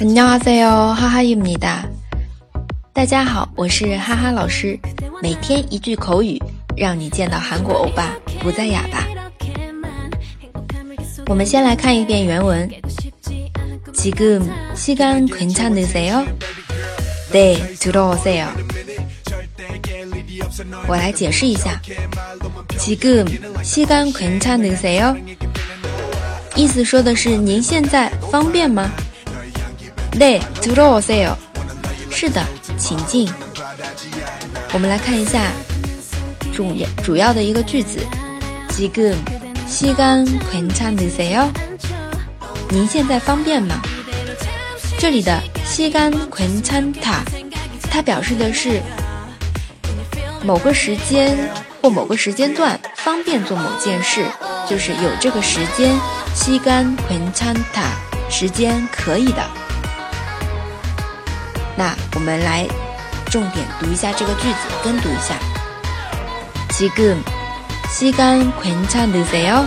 안녕하세요，哈哈입니다。大家好，我是哈哈老师，每天一句口语，让你见到韩国欧巴不再哑巴。我们先来看一遍原文。지금시간괜찮으세 요？ 네 들어오세 요。 我来解释一下。지금시간괜찮으세 요？ 意思说的是您现在方便吗？ 네 들어오세 요。 是的，请进。我们来看一下主主要的一个句子。지금시간괜찮으세 요？ 您现在方便吗？这里的시간괜찮 다， 它表示的是某个时间或某个时间段方便做某件事，就是有这个时间。시간괜찮 다， 时间可以的。 那我们来重点读一下这个句子，跟读一下。지금시간괜찮으세 요？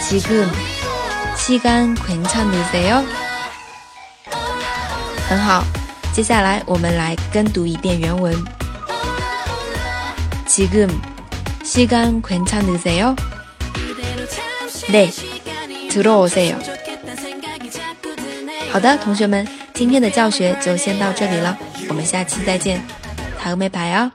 지금시간괜찮으세 요？ 很好，接下来我们来跟读一遍原文。지금시간괜찮으세 요？ 네， 들어오세 요。 好的，同学们， 今天的教学就先到这里了，我们下期再见，拍没拍啊？